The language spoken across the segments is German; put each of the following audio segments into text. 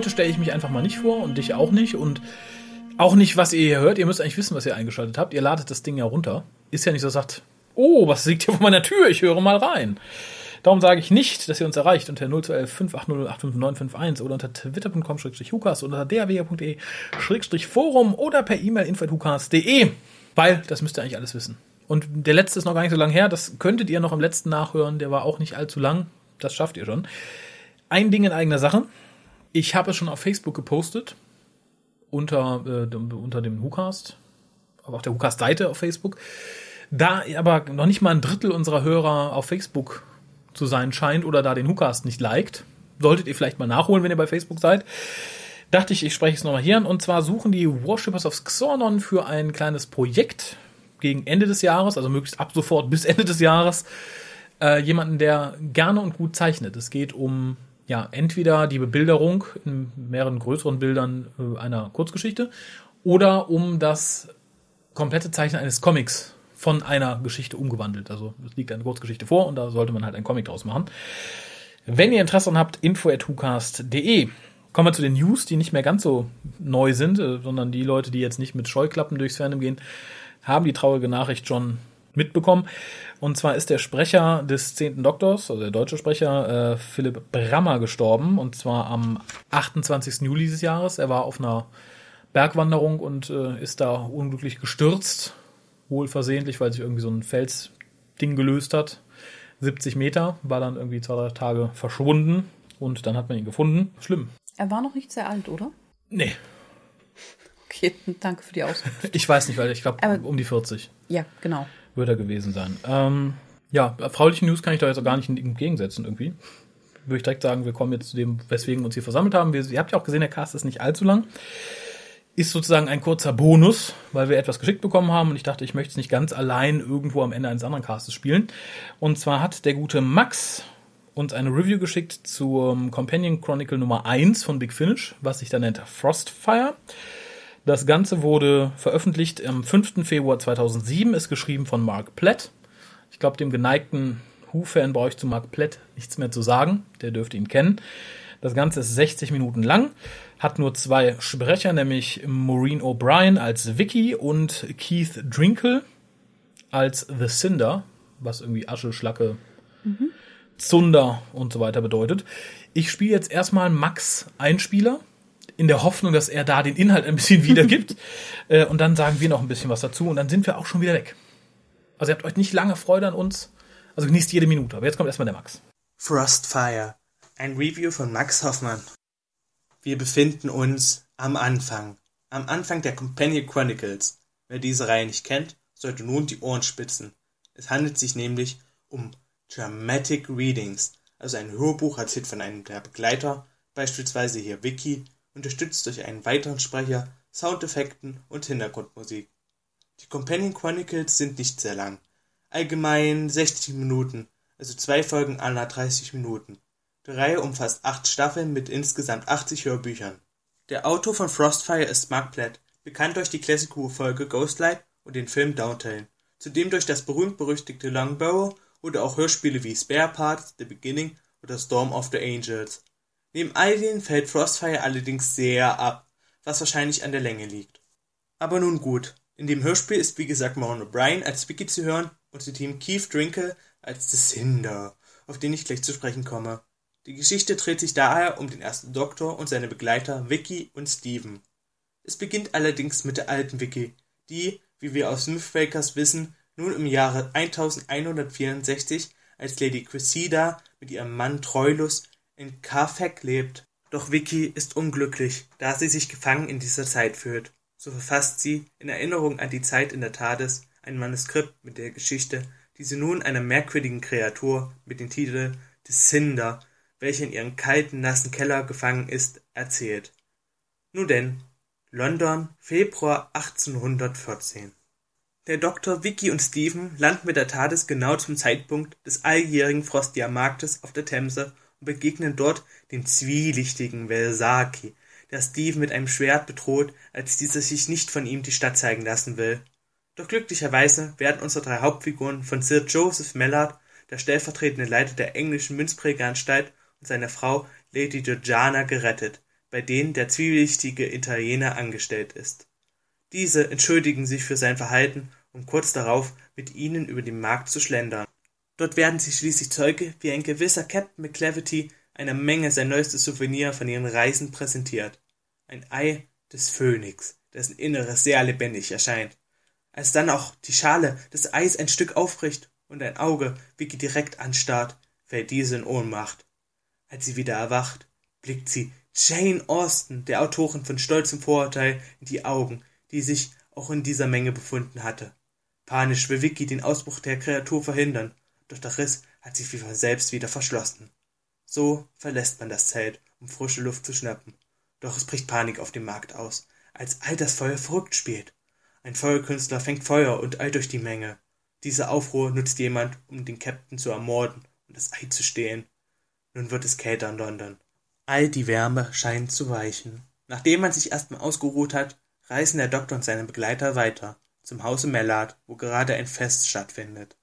Heute stelle ich mich einfach mal nicht vor und dich auch nicht und auch nicht, was ihr hier hört. Ihr müsst eigentlich wissen, was ihr eingeschaltet habt. Ihr ladet das Ding ja runter. Ist ja nicht so, sagt, oh, was liegt hier vor meiner Tür? Ich höre mal rein. Darum sage ich nicht, dass ihr uns erreicht unter 0211 580 oder unter twitter.com-hukas oder drw.de-forum oder per E-Mail info.hukas.de, weil das müsst ihr eigentlich alles wissen. Und der letzte ist noch gar nicht so lang her, das könntet ihr noch im letzten nachhören, der war auch nicht allzu lang, das schafft ihr schon. Ein Ding in eigener Sache, ich habe es schon auf Facebook gepostet, unter, äh, unter dem WhoCast, aber auch der WhoCast-Seite auf Facebook. Da aber noch nicht mal ein Drittel unserer Hörer auf Facebook zu sein scheint oder da den WhoCast nicht liked, solltet ihr vielleicht mal nachholen, wenn ihr bei Facebook seid. Dachte ich, ich spreche es nochmal hier an. Und zwar suchen die Worshippers of Xornon für ein kleines Projekt gegen Ende des Jahres, also möglichst ab sofort bis Ende des Jahres, äh, jemanden, der gerne und gut zeichnet. Es geht um ja, entweder die Bebilderung in mehreren größeren Bildern äh, einer Kurzgeschichte oder um das komplette Zeichnen eines Comics von einer Geschichte umgewandelt. Also es liegt eine Kurzgeschichte vor und da sollte man halt einen Comic draus machen. Wenn ihr Interesse habt, info.hucast.de. Kommen wir zu den News, die nicht mehr ganz so neu sind, äh, sondern die Leute, die jetzt nicht mit Scheuklappen durchs Fernsehen gehen, haben die traurige Nachricht schon mitbekommen. Und zwar ist der Sprecher des zehnten Doktors, also der deutsche Sprecher, äh, Philipp Brammer gestorben. Und zwar am 28. Juli dieses Jahres. Er war auf einer Bergwanderung und äh, ist da unglücklich gestürzt. Wohl versehentlich, weil sich irgendwie so ein Felsding gelöst hat. 70 Meter, war dann irgendwie zwei, drei Tage verschwunden und dann hat man ihn gefunden. Schlimm. Er war noch nicht sehr alt, oder? Nee. Okay, danke für die Auskunft. Ich weiß nicht, weil ich glaube um die 40. Ja, genau wird er gewesen sein. Ähm, ja, frauliche News kann ich da jetzt auch gar nicht entgegensetzen irgendwie. Würde ich direkt sagen, wir kommen jetzt zu dem, weswegen wir uns hier versammelt haben. Wir, ihr habt ja auch gesehen, der Cast ist nicht allzu lang. Ist sozusagen ein kurzer Bonus, weil wir etwas geschickt bekommen haben und ich dachte, ich möchte es nicht ganz allein irgendwo am Ende eines anderen Castes spielen. Und zwar hat der gute Max uns eine Review geschickt zum Companion Chronicle Nummer 1 von Big Finish, was sich da nennt Frostfire. Das Ganze wurde veröffentlicht am 5. Februar 2007, ist geschrieben von Mark Platt. Ich glaube, dem geneigten Who-Fan brauche ich zu Mark Platt nichts mehr zu sagen. Der dürfte ihn kennen. Das Ganze ist 60 Minuten lang, hat nur zwei Sprecher, nämlich Maureen O'Brien als Vicky und Keith Drinkle als The Cinder, was irgendwie Asche, Schlacke, mhm. Zunder und so weiter bedeutet. Ich spiele jetzt erstmal Max Einspieler in der Hoffnung, dass er da den Inhalt ein bisschen wiedergibt. äh, und dann sagen wir noch ein bisschen was dazu und dann sind wir auch schon wieder weg. Also ihr habt euch nicht lange Freude an uns. Also genießt jede Minute. Aber jetzt kommt erstmal der Max. Frostfire. Ein Review von Max Hoffmann. Wir befinden uns am Anfang. Am Anfang der Companion Chronicles. Wer diese Reihe nicht kennt, sollte nun die Ohren spitzen. Es handelt sich nämlich um Dramatic Readings, also ein Hörbuch erzählt von einem der Begleiter, beispielsweise hier Vicky, unterstützt durch einen weiteren Sprecher, Soundeffekten und Hintergrundmusik. Die Companion Chronicles sind nicht sehr lang, allgemein 60 Minuten, also zwei Folgen aller 30 Minuten. Die Reihe umfasst acht Staffeln mit insgesamt 80 Hörbüchern. Der Autor von Frostfire ist Mark Platt, bekannt durch die Classic Who-Folge Ghostlight und den Film Downtown, zudem durch das berühmt-berüchtigte Longbarrow oder auch Hörspiele wie Spare Parts, The Beginning oder Storm of the Angels. Neben all denen fällt Frostfire allerdings sehr ab, was wahrscheinlich an der Länge liegt. Aber nun gut, in dem Hörspiel ist wie gesagt Maureen O'Brien als Vicky zu hören und zu Team Keith Drinkle als The Cinder, auf den ich gleich zu sprechen komme. Die Geschichte dreht sich daher um den ersten Doktor und seine Begleiter Vicky und Steven. Es beginnt allerdings mit der alten Vicky, die, wie wir aus Mythbreakers wissen, nun im Jahre 1164 als Lady Cressida mit ihrem Mann Troilus in Carfax lebt. Doch Vicky ist unglücklich, da sie sich gefangen in dieser Zeit fühlt. So verfasst sie, in Erinnerung an die Zeit in der TARDIS, ein Manuskript mit der Geschichte, die sie nun einer merkwürdigen Kreatur mit dem Titel des Cinder, welche in ihrem kalten, nassen Keller gefangen ist, erzählt. Nun denn, London, Februar 1814. Der Doktor, Vicky und Stephen landen mit der TARDIS genau zum Zeitpunkt des alljährigen Frostjahrmarktes auf der Themse und begegnen dort dem zwielichtigen Welsaki, der Steve mit einem Schwert bedroht, als dieser sich nicht von ihm die Stadt zeigen lassen will. Doch glücklicherweise werden unsere drei Hauptfiguren von Sir Joseph Mallard, der stellvertretende Leiter der englischen Münzprägeranstalt, und seiner Frau Lady Georgiana gerettet, bei denen der zwielichtige Italiener angestellt ist. Diese entschuldigen sich für sein Verhalten, um kurz darauf mit ihnen über den Markt zu schlendern. Dort werden sie schließlich Zeuge, wie ein gewisser Captain McClevity einer Menge sein neuestes Souvenir von ihren Reisen präsentiert. Ein Ei des Phönix, dessen Inneres sehr lebendig erscheint. Als dann auch die Schale des Eis ein Stück aufbricht und ein Auge Vicky direkt anstarrt, fällt diese in Ohnmacht. Als sie wieder erwacht, blickt sie Jane Austen, der Autorin von Stolzem Vorurteil, in die Augen, die sich auch in dieser Menge befunden hatte. Panisch will Vicky den Ausbruch der Kreatur verhindern, doch der Riss hat sich wie von selbst wieder verschlossen. So verlässt man das Zelt, um frische Luft zu schnappen. Doch es bricht Panik auf dem Markt aus, als all das Feuer verrückt spielt. Ein Feuerkünstler fängt Feuer und eilt durch die Menge. Dieser Aufruhr nutzt jemand, um den Captain zu ermorden und das Ei zu stehlen. Nun wird es kälter in London. All die Wärme scheint zu weichen. Nachdem man sich erstmal ausgeruht hat, reisen der Doktor und seine Begleiter weiter zum Hause Mellard, wo gerade ein Fest stattfindet.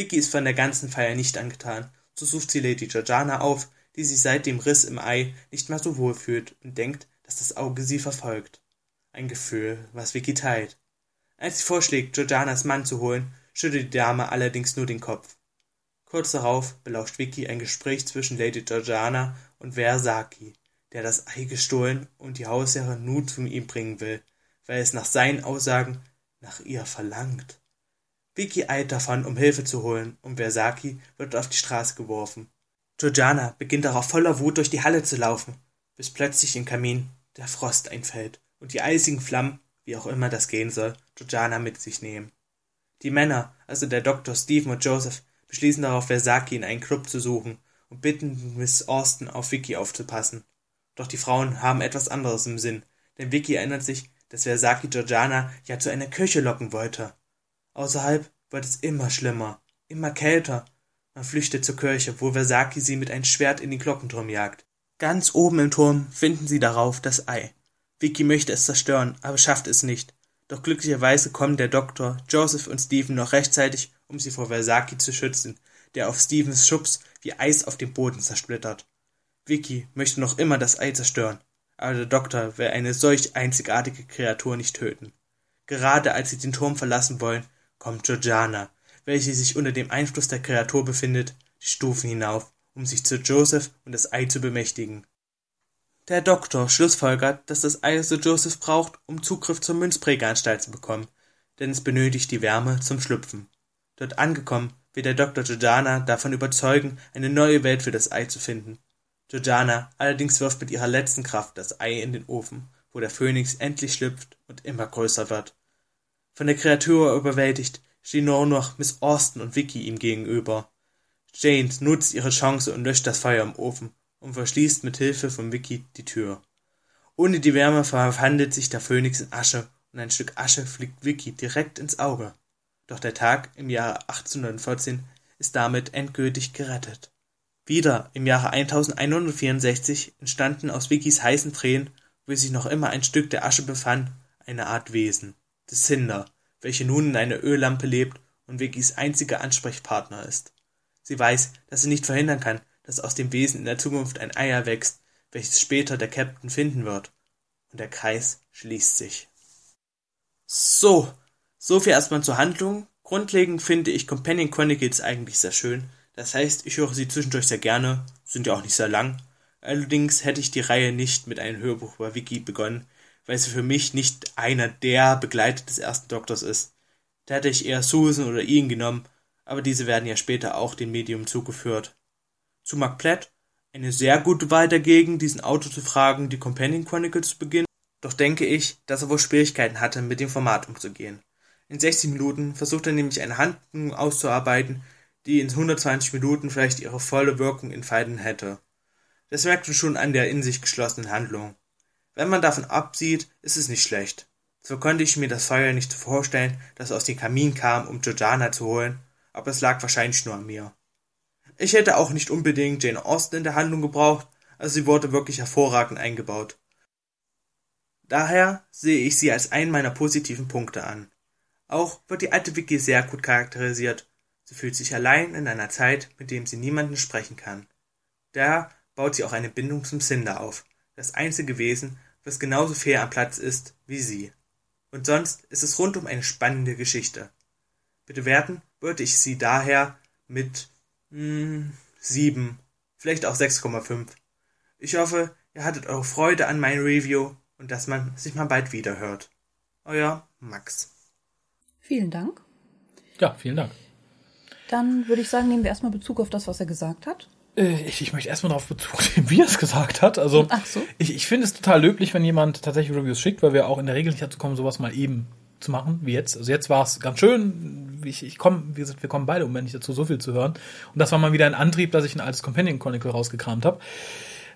Vicky ist von der ganzen Feier nicht angetan, so sucht sie Lady Georgiana auf, die sich seit dem Riss im Ei nicht mehr so wohl fühlt und denkt, dass das Auge sie verfolgt. Ein Gefühl, was Vicky teilt. Als sie vorschlägt, Georgianas Mann zu holen, schüttelt die Dame allerdings nur den Kopf. Kurz darauf belauscht Vicky ein Gespräch zwischen Lady Georgiana und Versaki, der das Ei gestohlen und die Hausherrin nun zu ihm bringen will, weil es nach seinen Aussagen nach ihr verlangt. Vicky eilt davon, um Hilfe zu holen, und Versaki wird auf die Straße geworfen. Georgiana beginnt darauf voller Wut durch die Halle zu laufen, bis plötzlich im Kamin der Frost einfällt und die eisigen Flammen, wie auch immer das gehen soll, Georgiana mit sich nehmen. Die Männer, also der Doktor, Stephen und Joseph, beschließen darauf, Versaki in einen Club zu suchen und bitten Miss Austin auf Vicky aufzupassen. Doch die Frauen haben etwas anderes im Sinn, denn Vicky erinnert sich, dass Versaki Georgiana ja zu einer Kirche locken wollte. Außerhalb wird es immer schlimmer, immer kälter. Man flüchtet zur Kirche, wo Versaki sie mit einem Schwert in den Glockenturm jagt. Ganz oben im Turm finden sie darauf das Ei. Vicky möchte es zerstören, aber schafft es nicht. Doch glücklicherweise kommen der Doktor, Joseph und Stephen noch rechtzeitig, um sie vor Versaki zu schützen, der auf Stephens Schubs wie Eis auf dem Boden zersplittert. Vicky möchte noch immer das Ei zerstören, aber der Doktor will eine solch einzigartige Kreatur nicht töten. Gerade als sie den Turm verlassen wollen, kommt Georgiana, welche sich unter dem Einfluss der Kreatur befindet, die Stufen hinauf, um sich zu Joseph und das Ei zu bemächtigen. Der Doktor schlussfolgert, dass das Ei so Joseph braucht, um Zugriff zur Münzprägeanstalt zu bekommen, denn es benötigt die Wärme zum Schlüpfen. Dort angekommen, will der Doktor Georgiana davon überzeugen, eine neue Welt für das Ei zu finden. Georgiana allerdings wirft mit ihrer letzten Kraft das Ei in den Ofen, wo der Phönix endlich schlüpft und immer größer wird. Von der Kreatur überwältigt stehen nur noch Miss Austen und Vicky ihm gegenüber. Jane nutzt ihre Chance und löscht das Feuer im Ofen und verschließt mit Hilfe von Vicky die Tür. Ohne die Wärme verwandelt sich der Phönix in Asche und ein Stück Asche fliegt Vicky direkt ins Auge. Doch der Tag im Jahre 1814 ist damit endgültig gerettet. Wieder im Jahre 1164 entstanden aus Vickys heißen Tränen, wo sich noch immer ein Stück der Asche befand, eine Art Wesen, des Cinder, welche nun in einer Öllampe lebt und Vickys einziger Ansprechpartner ist. Sie weiß, dass sie nicht verhindern kann, dass aus dem Wesen in der Zukunft ein Ei erwächst, welches später der Captain finden wird. Und der Kreis schließt sich. So, so viel erstmal zur Handlung. Grundlegend finde ich Companion Chronicles eigentlich sehr schön. Das heißt, ich höre sie zwischendurch sehr gerne, sind ja auch nicht sehr lang. Allerdings hätte ich die Reihe nicht mit einem Hörbuch über Wiki begonnen, weil sie für mich nicht einer der Begleiter des ersten Doktors ist. Da hätte ich eher Susan oder Ian genommen, aber diese werden ja später auch dem Medium zugeführt. Zu Mark Platt, eine sehr gute Wahl dagegen, diesen Autor zu fragen, die Companion Chronicles zu beginnen, doch denke ich, dass er wohl Schwierigkeiten hatte, mit dem Format umzugehen. In 60 Minuten versucht er nämlich eine Handlung auszuarbeiten, die in 120 Minuten vielleicht ihre volle Wirkung entfalten hätte. Das merkt man schon an der in sich geschlossenen Handlung. Wenn man davon absieht, ist es nicht schlecht. Zwar konnte ich mir das Feuer nicht vorstellen, das aus dem Kamin kam, um Georgiana zu holen, aber es lag wahrscheinlich nur an mir. Ich hätte auch nicht unbedingt Jane Austen in der Handlung gebraucht, also sie wurde wirklich hervorragend eingebaut. Daher sehe ich sie als einen meiner positiven Punkte an. Auch wird die alte Vicky sehr gut charakterisiert. Sie fühlt sich allein in einer Zeit, mit dem sie niemanden sprechen kann. Daher baut sie auch eine Bindung zum Cinder auf, das einzige Wesen, was genauso fair am Platz ist wie sie. Und sonst ist es rundum eine spannende Geschichte. Bewerten würde ich sie daher mit mh, 7, vielleicht auch 6,5. Ich hoffe, ihr hattet eure Freude an meinem Review und dass man sich mal bald wieder hört. Euer Max. Vielen Dank. Ja, vielen Dank. Dann würde ich sagen, nehmen wir erstmal Bezug auf das, was er gesagt hat. Äh, Ich, ich möchte erstmal darauf Bezug nehmen, wie er es gesagt hat. Also Ach so. ich, ich finde es total löblich, wenn jemand tatsächlich Reviews schickt, weil wir auch in der Regel nicht dazu kommen, sowas mal eben zu machen, wie jetzt. Also jetzt war es ganz schön. Ich, ich komme, wie gesagt, wir kommen beide im Moment nicht dazu, so viel zu hören. Und das war mal wieder ein Antrieb, dass ich ein altes Companion Chronicle rausgekramt habe.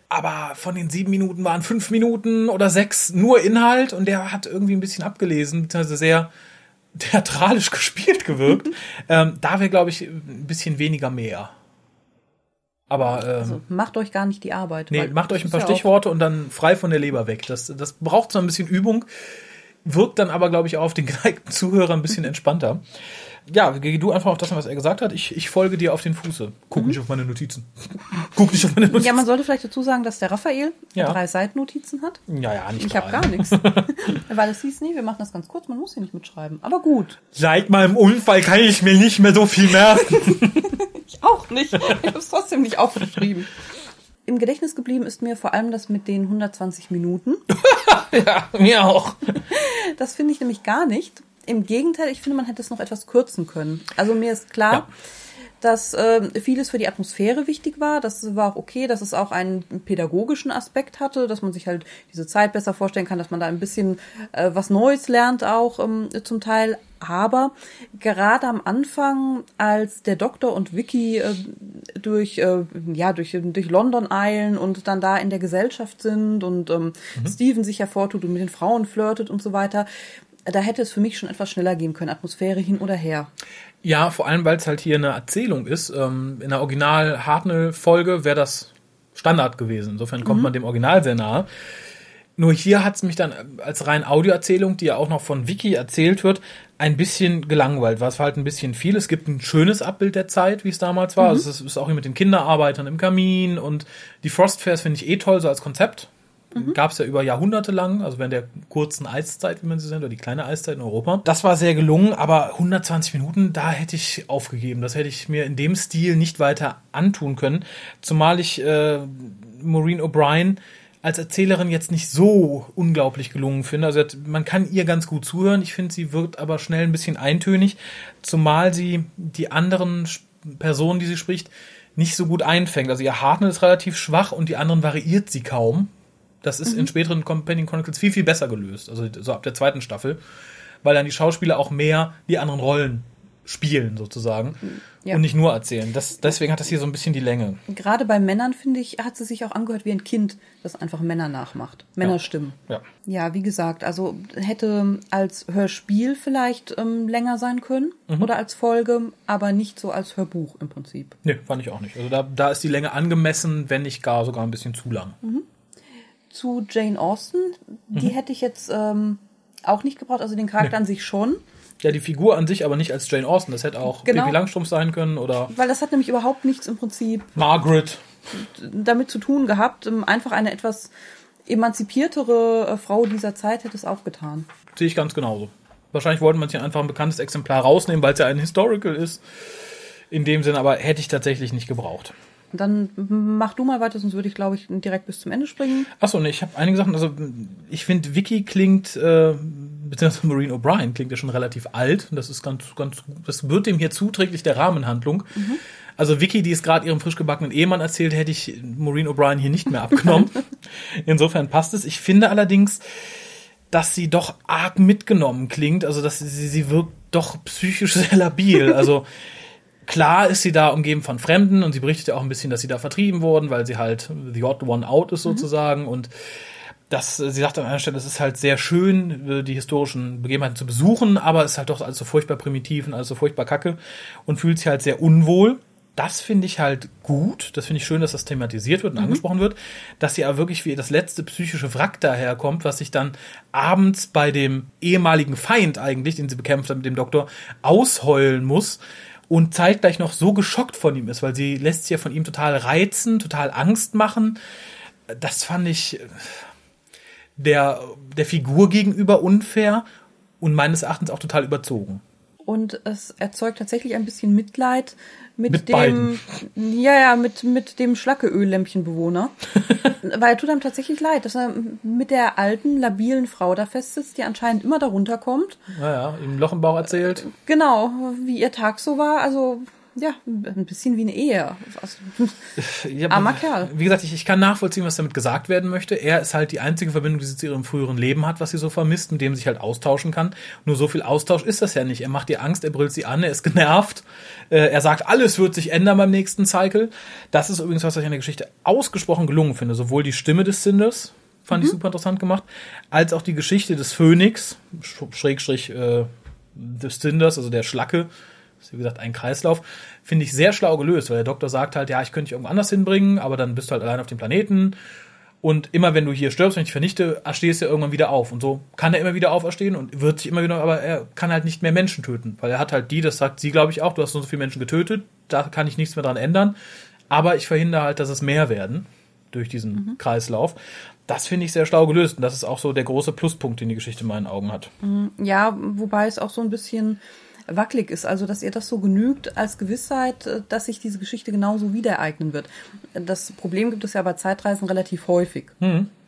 Aber von den sieben Minuten waren fünf Minuten oder sechs nur Inhalt und der hat irgendwie ein bisschen abgelesen, beziehungsweise sehr theatralisch gespielt gewirkt. ähm, da wäre, glaube ich, ein bisschen weniger mehr. Aber ähm, Also macht euch gar nicht die Arbeit. Nee, macht euch ein paar ja Stichworte und dann frei von der Leber weg. Das, das braucht so ein bisschen Übung, wirkt dann aber, glaube ich, auch auf den geneigten Zuhörer ein bisschen entspannter. Ja, geh du einfach auf das, was er gesagt hat. Ich, ich folge dir auf den Fuße. Guck nicht auf meine Notizen. Guck nicht auf meine Notizen. Ja, man sollte vielleicht dazu sagen, dass der Raphael Ja. drei Seitennotizen hat. ja, ja, nicht Ich habe gar nichts. Weil es hieß, nee, wir machen das ganz kurz, man muss hier nicht mitschreiben. Aber gut. Seit meinem Unfall kann ich mir nicht mehr so viel merken. Auch nicht. Ich habe es trotzdem nicht aufgeschrieben. Im Gedächtnis geblieben ist mir vor allem das mit den 120 Minuten. ja, mir auch. Das finde ich nämlich gar nicht. Im Gegenteil, ich finde, man hätte es noch etwas kürzen können. Also mir ist klar, Ja. Dass äh, vieles für die Atmosphäre wichtig war. Das war auch okay, dass es auch einen pädagogischen Aspekt hatte, dass man sich halt diese Zeit besser vorstellen kann, dass man da ein bisschen äh, was Neues lernt auch ähm, zum Teil. Aber gerade am Anfang, als der Doktor und Vicky äh, durch, äh, ja, durch, durch London eilen und dann da in der Gesellschaft sind und ähm, Steven sich hervortut und mit den Frauen flirtet und so weiter, da hätte es für mich schon etwas schneller gehen können. Atmosphäre hin oder her. Ja, vor allem, weil es halt hier eine Erzählung ist. Ähm, in der Original-Hartnell-Folge wäre das Standard gewesen. Insofern kommt man dem Original sehr nahe. Nur hier hat es mich dann als rein Audioerzählung, die ja auch noch von Vicky erzählt wird, ein bisschen gelangweilt. War es halt ein bisschen viel. Es gibt ein schönes Abbild der Zeit, wie es damals war. Also es ist auch hier mit den Kinderarbeitern im Kamin und die Frost Fairs finde ich eh toll, so als Konzept. Gab es ja über Jahrhunderte lang, also während der kurzen Eiszeit, wie man sie nennt, oder die kleine Eiszeit in Europa. Das war sehr gelungen, aber 120 Minuten, da hätte ich aufgegeben. Das hätte ich mir in dem Stil nicht weiter antun können. Zumal ich äh, Maureen O'Brien als Erzählerin jetzt nicht so unglaublich gelungen finde. Also man kann ihr ganz gut zuhören. Ich finde, sie wirkt aber schnell ein bisschen eintönig, zumal sie die anderen Personen, die sie spricht, nicht so gut einfängt. Also ihr Hartnell ist relativ schwach und die anderen variiert sie kaum. Das ist in späteren Companion Chronicles viel, viel besser gelöst. Also so ab der zweiten Staffel. Weil dann die Schauspieler auch mehr die anderen Rollen spielen, sozusagen. Ja. Und nicht nur erzählen. Das, deswegen hat das hier so ein bisschen die Länge. Gerade bei Männern, finde ich, hat sie sich auch angehört wie ein Kind, das einfach Männer nachmacht. Männerstimmen. Ja. Ja, wie gesagt, also hätte als Hörspiel vielleicht ähm, länger sein können oder als Folge, aber nicht so als Hörbuch im Prinzip. Nee, fand ich auch nicht. Also da, da ist die Länge angemessen, wenn nicht gar sogar ein bisschen zu lang. Zu Jane Austen, die hätte ich jetzt ähm, auch nicht gebraucht, also den Charakter an sich schon, Ja, die Figur an sich aber nicht als Jane Austen. Das hätte auch Genau. Pippi Langstrumpf sein können oder weil das hat nämlich überhaupt nichts im Prinzip Margaret. damit zu tun gehabt. Ähm, Einfach eine etwas emanzipiertere äh, Frau dieser Zeit hätte es auch getan. Sehe ich ganz genauso. Wahrscheinlich wollten man sich einfach ein bekanntes Exemplar rausnehmen, weil es ja ein Historical ist. In dem Sinne aber hätte ich tatsächlich nicht gebraucht. Dann mach du mal weiter, sonst würde ich, glaube ich, direkt bis zum Ende springen. Achso, ne, ich habe einige Sachen, also ich finde, Vicky klingt, äh, beziehungsweise Maureen O'Brien klingt ja schon relativ alt. Das ist ganz, ganz, das wird dem hier zuträglich der Rahmenhandlung. Also Vicky, die es gerade ihrem frisch gebackenen Ehemann erzählt, hätte ich Maureen O'Brien hier nicht mehr abgenommen. Insofern passt es. Ich finde allerdings, dass sie doch arg mitgenommen klingt. Also, dass sie, sie wirkt doch psychisch sehr labil. Also, klar ist sie da umgeben von Fremden und sie berichtet ja auch ein bisschen, dass sie da vertrieben wurden, weil sie halt the odd one out ist sozusagen. Und das, sie sagt an einer Stelle, es ist halt sehr schön, äh, die historischen Begebenheiten zu besuchen, aber es ist halt doch alles so furchtbar primitiv und alles so furchtbar kacke und fühlt sich halt sehr unwohl. Das finde ich halt gut. Das finde ich schön, dass das thematisiert wird und angesprochen wird, dass sie aber wirklich wie das letzte psychische Wrack daherkommt, was sich dann abends bei dem ehemaligen Feind eigentlich, den sie bekämpft hat mit dem Doktor, ausheulen muss und zeitgleich noch so geschockt von ihm ist, weil sie lässt sich ja von ihm total reizen, total Angst machen. Das fand ich äh, der, der Figur gegenüber unfair und meines Erachtens auch total überzogen. Und es erzeugt tatsächlich ein bisschen Mitleid mit, Mit dem, beiden. ja, ja, mit, mit dem Schlackeöllämpchenbewohner. Weil er tut einem tatsächlich leid, dass er mit der alten, labilen Frau da festsitzt, die anscheinend immer darunter kommt. Naja, ihm Loch im Bauch erzählt. Genau, wie ihr Tag so war. Also, ja, ein bisschen wie eine Ehe. Also, Ja, Armer Kerl. Wie gesagt, ich, ich kann nachvollziehen, was damit gesagt werden möchte. Er ist halt die einzige Verbindung, die sie zu ihrem früheren Leben hat, was sie so vermisst, mit dem sie sich halt austauschen kann. Nur so viel Austausch ist das ja nicht. Er macht ihr Angst, er brüllt sie an, er ist genervt. Äh, er sagt, alles wird sich ändern beim nächsten Cycle. Das ist übrigens was, was ich an der Geschichte ausgesprochen gelungen finde. Sowohl die Stimme des Cinders, fand ich super interessant gemacht, als auch die Geschichte des Phönix, Sch- Schrägstrich äh, des Cinders, also der Schlacke, wie gesagt ein Kreislauf, finde ich sehr schlau gelöst, weil der Doktor sagt halt, ja, ich könnte dich irgendwo anders hinbringen, aber dann bist du halt allein auf dem Planeten. Und immer wenn du hier stirbst, wenn ich dich vernichte, stehst du ja irgendwann wieder auf. Und so kann er immer wieder auferstehen und wird sich immer wieder, aber er kann halt nicht mehr Menschen töten. Weil er hat halt die, das sagt sie, glaube ich, auch, du hast so viele Menschen getötet, da kann ich nichts mehr dran ändern. Aber ich verhindere halt, dass es mehr werden durch diesen Kreislauf. Das finde ich sehr schlau gelöst. Und das ist auch so der große Pluspunkt, den die Geschichte in meinen Augen hat. ja, wobei es auch so ein bisschen wackelig ist. Also, dass ihr das so genügt als Gewissheit, äh, dass sich diese Geschichte genauso wieder ereignen wird. Das Problem gibt es ja bei Zeitreisen relativ häufig,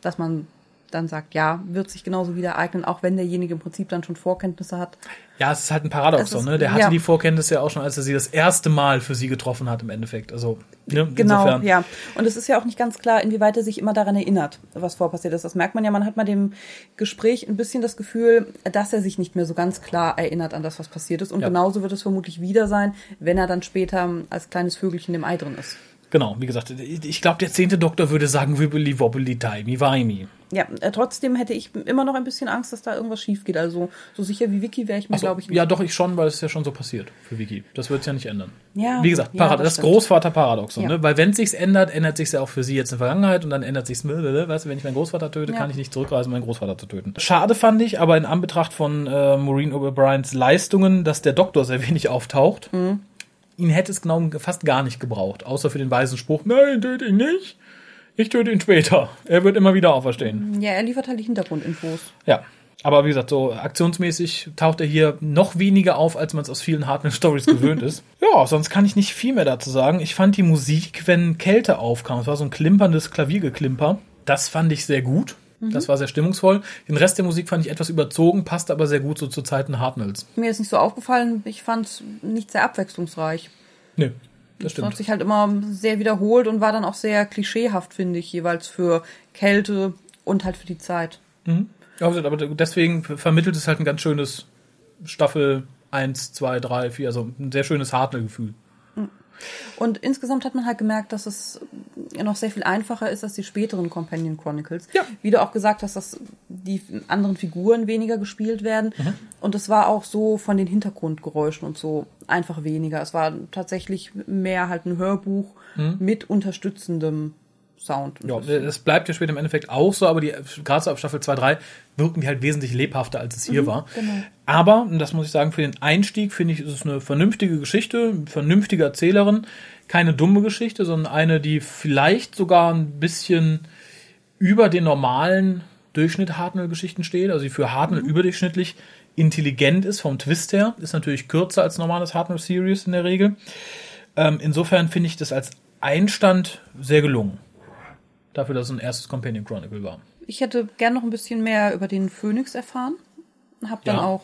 dass man dann sagt, ja, wird sich genauso wieder ereignen, auch wenn derjenige im Prinzip dann schon Vorkenntnisse hat. Ja, es ist halt ein Paradoxon, ne? Der hatte ja. die Vorkenntnisse ja auch schon, als er sie das erste Mal für sie getroffen hat, im Endeffekt. Also, ne? Genau, Insofern. ja. Und es ist ja auch nicht ganz klar, inwieweit er sich immer daran erinnert, was vorpassiert ist. Das merkt man ja, man hat mal dem Gespräch ein bisschen das Gefühl, dass er sich nicht mehr so ganz klar erinnert an das, was passiert ist. Und Ja. genauso wird es vermutlich wieder sein, wenn er dann später als kleines Vögelchen im Ei drin ist. Genau, wie gesagt, ich glaube, der zehnte Doktor würde sagen, wibbly wobbly timey wimey. Ja, äh, trotzdem hätte ich immer noch ein bisschen Angst, dass da irgendwas schief geht. Also so sicher wie Vicky wäre ich mir, so, glaube ich, nicht. ja, doch, ich schon, weil es ja schon so passiert für Vicky. Das wird es ja nicht ändern. Ja, Wie gesagt, ja, das das. Großvater-Paradoxon, Ja. ne? Weil wenn es sich ändert, ändert sich ja auch für sie jetzt in der Vergangenheit und dann ändert sich weißt du, wenn ich meinen Großvater töte, Ja. kann ich nicht zurückreisen, meinen Großvater zu töten. Schade fand ich, aber in Anbetracht von äh, Maureen O'Briens Leistungen, dass der Doktor sehr wenig auftaucht, Mhm. Ihn hätte es genau fast gar nicht gebraucht, außer für den weisen Spruch, nein, töte ihn nicht. Ich töte ihn später. Er wird immer wieder auferstehen. Ja, er liefert halt die Hintergrundinfos. Ja. Aber wie gesagt, so aktionsmäßig taucht er hier noch weniger auf, als man es aus vielen harten Stories gewöhnt ist. Ja, sonst kann ich nicht viel mehr dazu sagen. Ich fand die Musik, wenn Kälte aufkam, es war so ein klimperndes Klaviergeklimper, das fand ich sehr gut. Das war sehr stimmungsvoll. Den Rest der Musik fand ich etwas überzogen, passt aber sehr gut so zu Zeiten Hartnells. Mir ist nicht so aufgefallen, ich fand es nicht sehr abwechslungsreich. Nö, das Es hat stimmt. sich halt immer sehr wiederholt und war dann auch sehr klischeehaft, finde ich, jeweils für Kälte und halt für die Zeit. Gesagt, aber deswegen vermittelt es halt ein ganz schönes Staffel 1, 2, 3, 4, also ein sehr schönes Hartnell-Gefühl. Und insgesamt hat man halt gemerkt, dass es noch sehr viel einfacher ist als die späteren Companion Chronicles. Ja. Wie du auch gesagt hast, dass die anderen Figuren weniger gespielt werden. Mhm. Und es war auch so von den Hintergrundgeräuschen und so einfach weniger. Es war tatsächlich mehr halt ein Hörbuch mit unterstützendem Sound. Mhm. Ja, es bleibt ja später im Endeffekt auch so, aber die, gerade so ab Staffel 2, 3 wirken die halt wesentlich lebhafter, als es hier war. genau. Aber, und das muss ich sagen, für den Einstieg finde ich, ist es eine vernünftige Geschichte, eine vernünftige Erzählerin. Keine dumme Geschichte, sondern eine, die vielleicht sogar ein bisschen über den normalen Durchschnitt Hartnell-Geschichten steht, also die für Hartnell überdurchschnittlich intelligent ist vom Twist her, ist natürlich kürzer als normales Hartnell-Series in der Regel. Ähm, insofern finde ich das als Einstand sehr gelungen. Dafür, dass es ein erstes Companion Chronicle war. Ich hätte gern noch ein bisschen mehr über den Phönix erfahren. Hab dann Ja. auch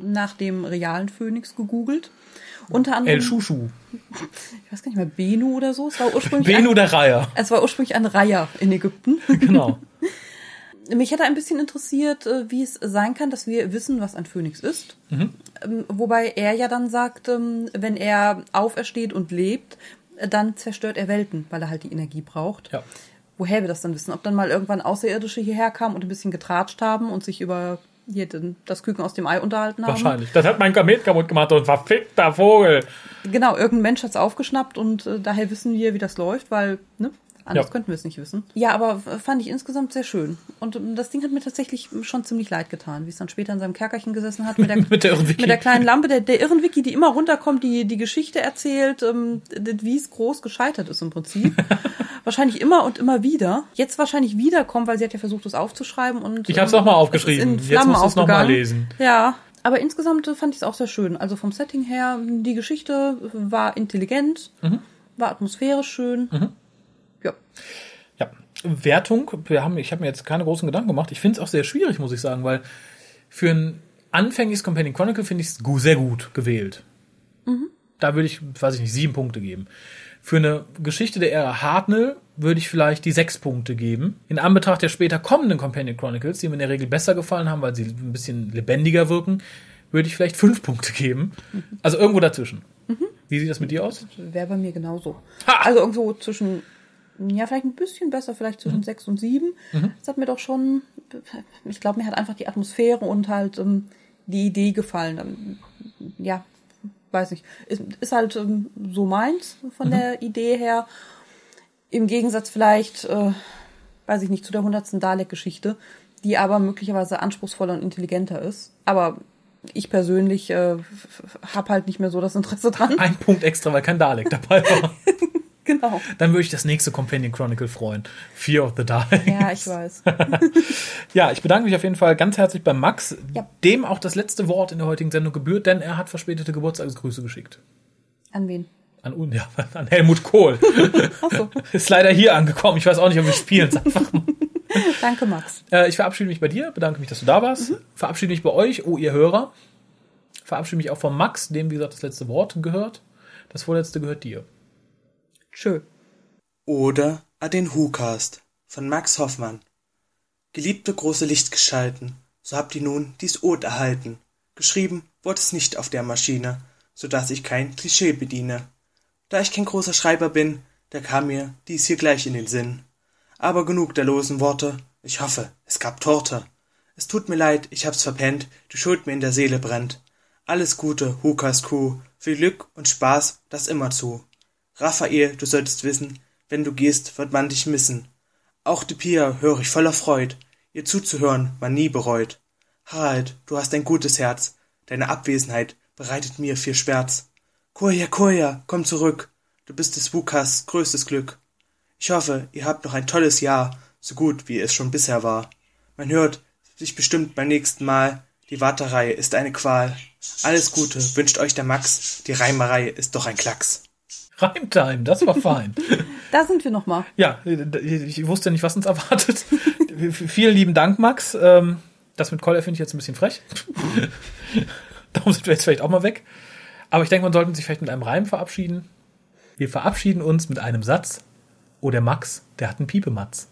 nach dem realen Phönix gegoogelt. Unter anderem, El Shushu. ich weiß gar nicht mehr, Benu oder so. Es war ursprünglich, Benu ein, der Reiher. es war ursprünglich ein Reiher in Ägypten. Genau. Mich hätte ein bisschen interessiert, äh, wie es sein kann, dass wir wissen, was ein Phönix ist. Mhm. Ähm, Wobei er ja dann sagt, ähm, wenn er aufersteht und lebt, äh, dann zerstört er Welten, weil er halt die Energie braucht. Ja. Woher wir das dann wissen? Ob dann mal irgendwann Außerirdische hierher kamen und ein bisschen getratscht haben und sich über hier den, das Küken aus dem Ei unterhalten haben? Wahrscheinlich. Das hat mein Komet kaputt gemacht und verfickter Vogel. Genau, irgendein Mensch hat es aufgeschnappt und äh, daher wissen wir, wie das läuft, weil ne, Anders Ja. könnten wir es nicht wissen. Ja, aber fand ich insgesamt sehr schön. Und das Ding hat mir tatsächlich schon ziemlich leid getan, wie es dann später in seinem Kerkerchen gesessen hat mit der, Mit der mit der kleinen Lampe, der, der irren Vicky, die immer runterkommt, die die Geschichte erzählt, ähm, wie es groß gescheitert ist im Prinzip. wahrscheinlich immer und immer wieder. Jetzt wahrscheinlich wiederkommt, weil sie hat ja versucht, es aufzuschreiben und Ich hab's ähm, mal es ist aufgeschrieben. in Jetzt Flammen musst du's noch mal aufgegangen. lesen. Ja, aber insgesamt fand ich es auch sehr schön. Also vom Setting her, die Geschichte war intelligent, Mhm. war atmosphärisch schön. Ja. Ja, Wertung, wir haben, ich habe mir jetzt keine großen Gedanken gemacht. Ich finde es auch sehr schwierig, muss ich sagen, weil für ein anfängliches Companion Chronicle finde ich es sehr gut gewählt. Da würde ich, weiß ich nicht, sieben Punkte geben. Für eine Geschichte der Ära Hartnell würde ich vielleicht die sechs Punkte geben. In Anbetracht der später kommenden Companion Chronicles, die mir in der Regel besser gefallen haben, weil sie ein bisschen lebendiger wirken, würde ich vielleicht fünf Punkte geben. Also irgendwo dazwischen. Wie sieht das mit dir aus? Wäre bei mir genauso. Ha! Also irgendwo zwischen, ja, vielleicht ein bisschen besser, vielleicht zwischen sechs und sieben. Das hat mir doch schon, ich glaube, mir hat einfach die Atmosphäre und halt ähm, die Idee gefallen. Ähm, Ja, weiß nicht. Ist, ist halt ähm, so meins von der Idee her. Im Gegensatz vielleicht, äh, weiß ich nicht, zu der hundertsten Dalek-Geschichte, die aber möglicherweise anspruchsvoller und intelligenter ist. Aber ich persönlich äh, habe halt nicht mehr so das Interesse dran. Ein Punkt extra, weil kein Dalek dabei war. Genau. Dann würde ich das nächste Companion Chronicle freuen. Fear of the Daleks. Ja, ich weiß. Ja, ich bedanke mich auf jeden Fall ganz herzlich bei Max, Ja. dem auch das letzte Wort in der heutigen Sendung gebührt, denn er hat verspätete Geburtstagsgrüße geschickt. An wen? An, ja, an Helmut Kohl. So. Ist leider hier angekommen. Ich weiß auch nicht, ob wir spielen es einfach. mal. Danke, Max. Äh, ich verabschiede mich bei dir, bedanke mich, dass du da warst. Verabschiede mich bei euch, oh ihr Hörer. Verabschiede mich auch von Max, dem, wie gesagt, das letzte Wort gehört. Das vorletzte gehört dir. Tschö. Oder den Whocast von Max Hoffmann. Geliebte große Lichtgestalten, so habt ihr nun dies Ode erhalten. Geschrieben wurde es nicht auf der Maschine, so dass ich kein Klischee bediene. Da ich kein großer Schreiber bin, da kam mir dies hier gleich in den Sinn. Aber genug der losen Worte, ich hoffe, es gab Torte. Es tut mir leid, ich hab's verpennt, die Schuld mir in der Seele brennt. Alles Gute, Hukas Crew, viel Glück und Spaß, das immer zu. Raphael, du solltest wissen, wenn du gehst, wird man dich missen. Auch die Pia höre ich voller Freud, ihr zuzuhören man nie bereut. Harald, du hast ein gutes Herz, deine Abwesenheit bereitet mir viel Schmerz. Koja, Koja, komm zurück, du bist des Wukas größtes Glück. Ich hoffe, ihr habt noch ein tolles Jahr, so gut wie es schon bisher war. Man hört sich bestimmt beim nächsten Mal, die Warterei ist eine Qual. Alles Gute wünscht euch der Max, die Reimerei ist doch ein Klacks. Reimtime, das war fein. Da sind wir nochmal. ja, ich wusste nicht, was uns erwartet. Vielen lieben Dank, Max. Ähm, Das mit Collar finde ich jetzt ein bisschen frech. Darum sind wir jetzt vielleicht auch mal weg. Aber ich denke, man sollte sich vielleicht mit einem Reim verabschieden. Wir verabschieden uns mit einem Satz. Oh, der Max, der hat einen Piepematz.